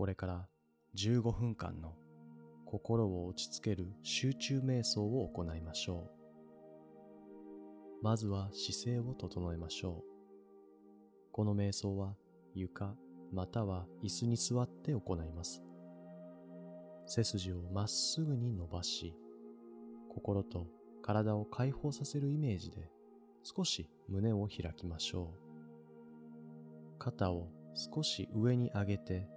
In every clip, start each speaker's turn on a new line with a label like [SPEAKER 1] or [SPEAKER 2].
[SPEAKER 1] これから15分間の心を落ち着ける集中瞑想を行いましょう。まずは姿勢を整えましょう。この瞑想は床または椅子に座って行います。背筋をまっすぐに伸ばし、心と体を解放させるイメージで少し胸を開きましょう。肩を少し上に上げて、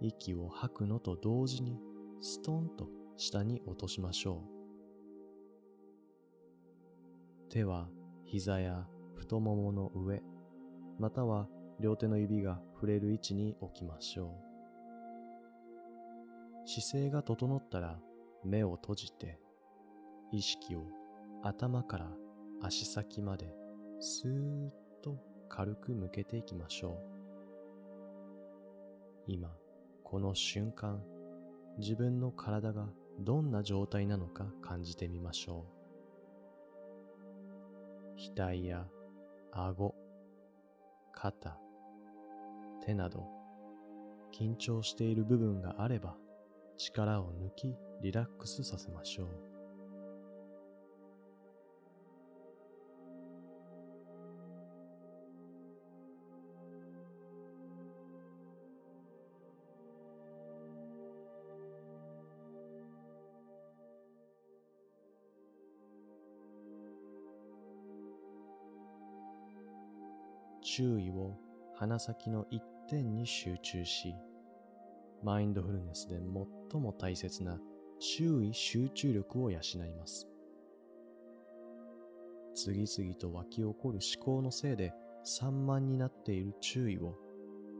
[SPEAKER 1] 息を吐くのと同時にストンと下に落としましょう。手は膝や太ももの上、または両手の指が触れる位置に置きましょう。姿勢が整ったら目を閉じて意識を頭から足先までスーッと軽く向けていきましょう。今、この瞬間、自分の体がどんな状態なのか感じてみましょう。額や顎、肩、手など緊張している部分があれば力を抜きリラックスさせましょう。注意を鼻先の一点に集中し、マインドフルネスで最も大切な注意集中力を養います。次々と湧き起こる思考のせいで散漫になっている注意を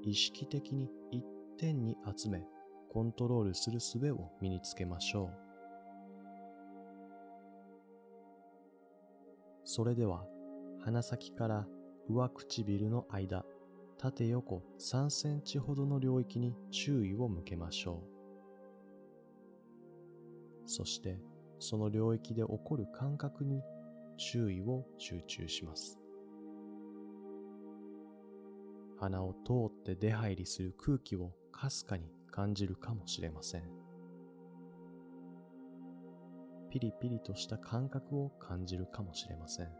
[SPEAKER 1] 意識的に一点に集めコントロールする術を身につけましょう。それでは鼻先から上唇の間、縦横3センチほどの領域に注意を向けましょう。そして、その領域で起こる感覚に注意を集中します。鼻を通って出入りする空気をかすかに感じるかもしれません。ピリピリとした感覚を感じるかもしれません。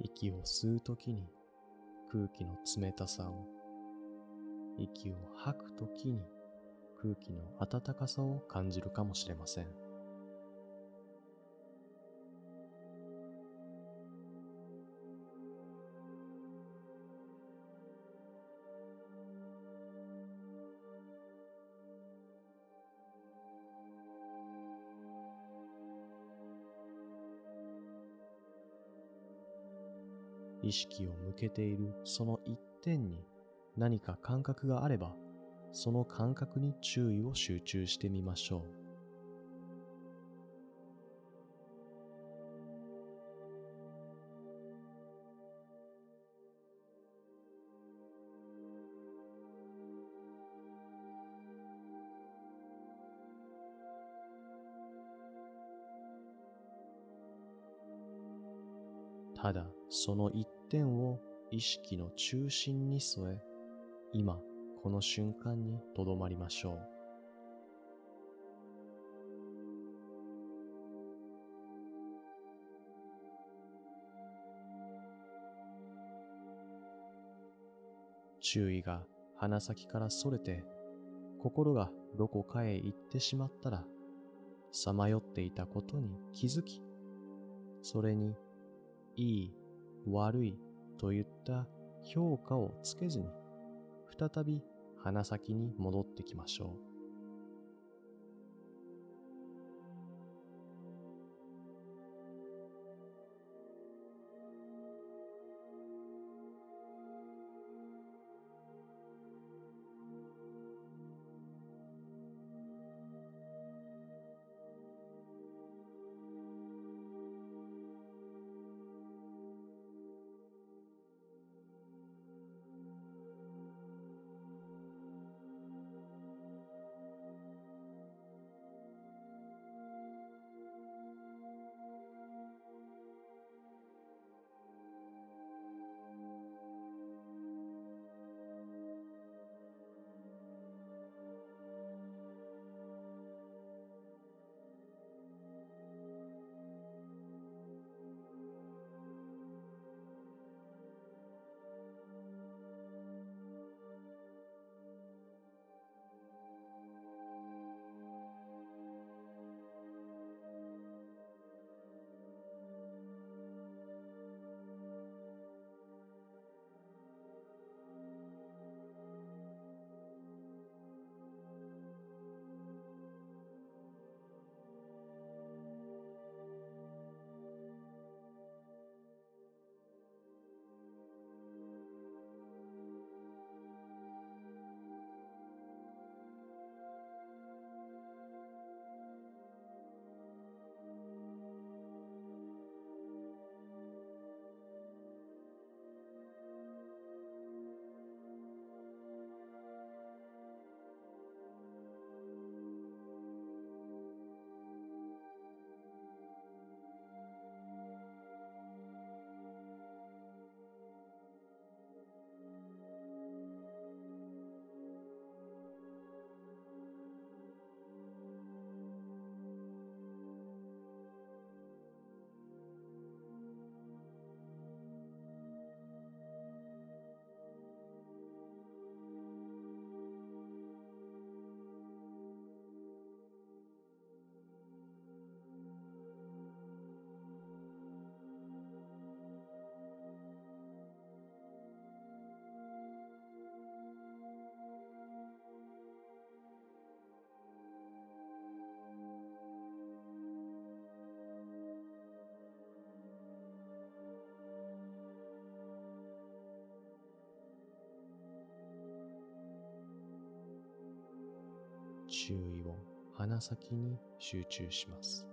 [SPEAKER 1] 息を吸うときに空気の冷たさを、息を吐くときに空気の温かさを感じるかもしれません。意識を向けているその一点に何か感覚があれば、その感覚に注意を集中してみましょう。ただその一点点を意識の中心に添え、今この瞬間にとどまりましょう。注意が鼻先から逸れて、心がどこかへ行ってしまったら、さまよっていたことに気づき、それにいい、悪いといった評価をつけずに、再び鼻先に戻ってきましょう。注意を鼻先に集中します。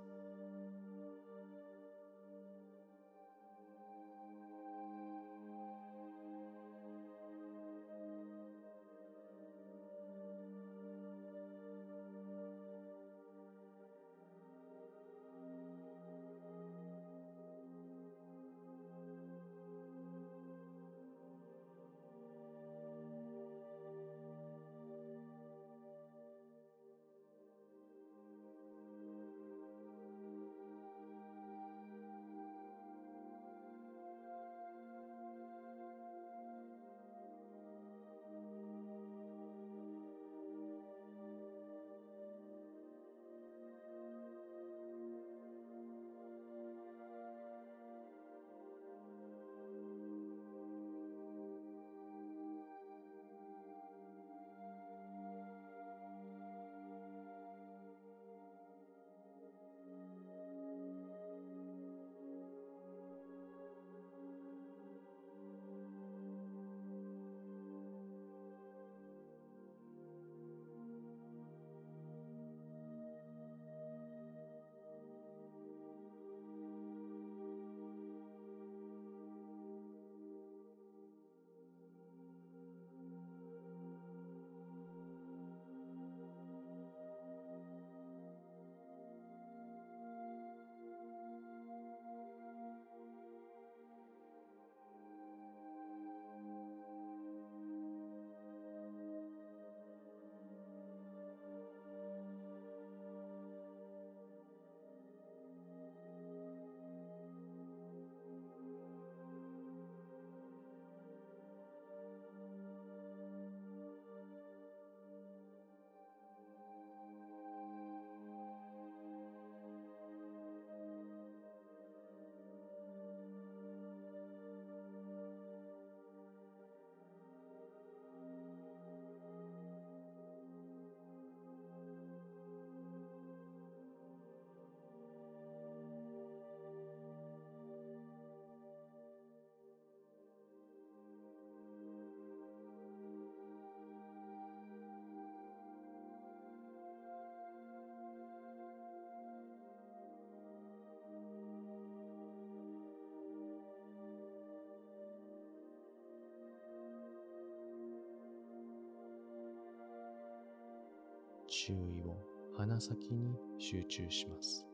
[SPEAKER 1] 注意を鼻先に集中します。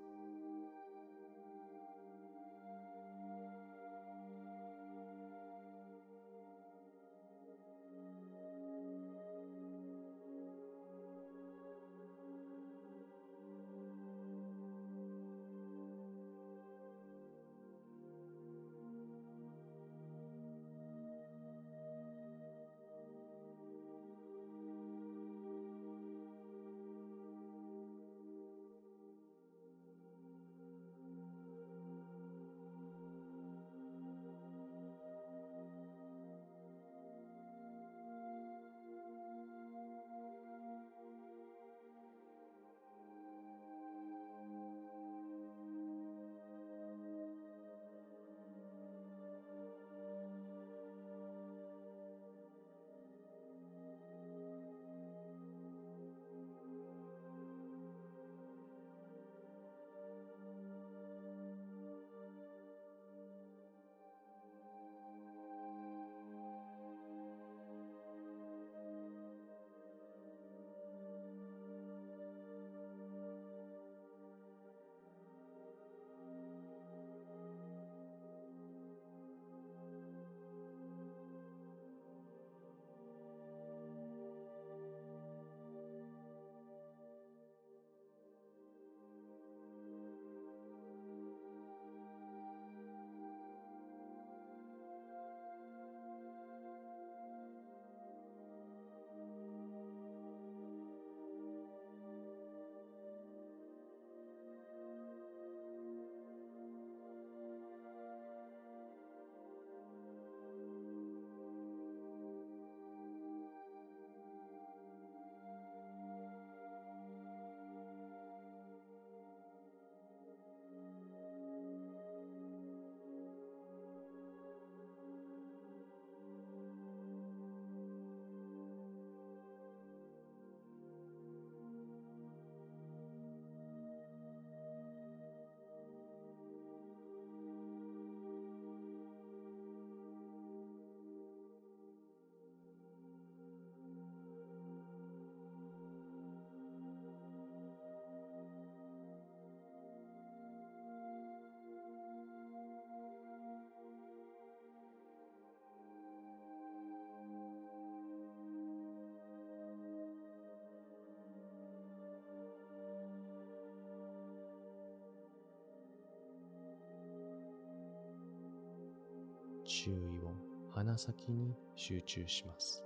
[SPEAKER 1] 注意を鼻先に集中します。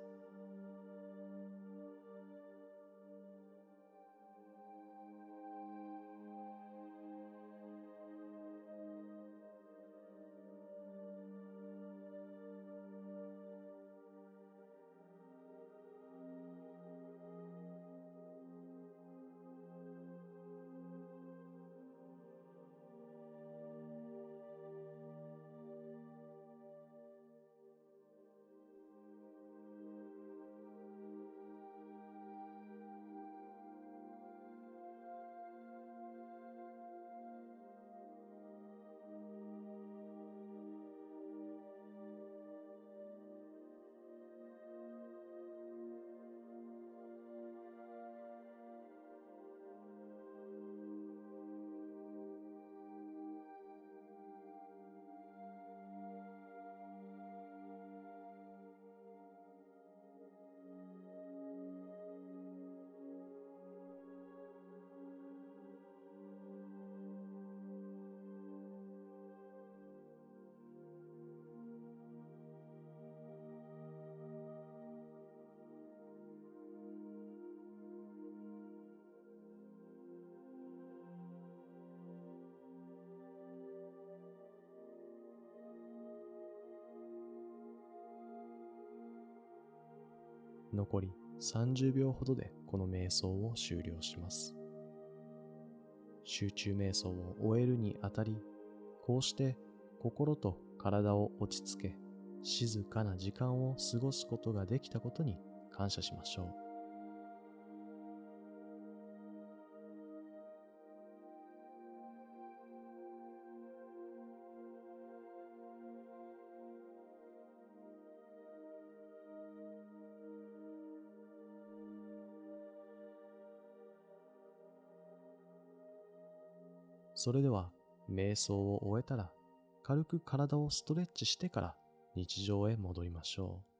[SPEAKER 1] 残り30秒ほどでこの瞑想を終了します。集中瞑想を終えるにあたり、こうして心と体を落ち着け、静かな時間を過ごすことができたことに感謝しましょう。それでは、瞑想を終えたら、軽く体をストレッチしてから日常へ戻りましょう。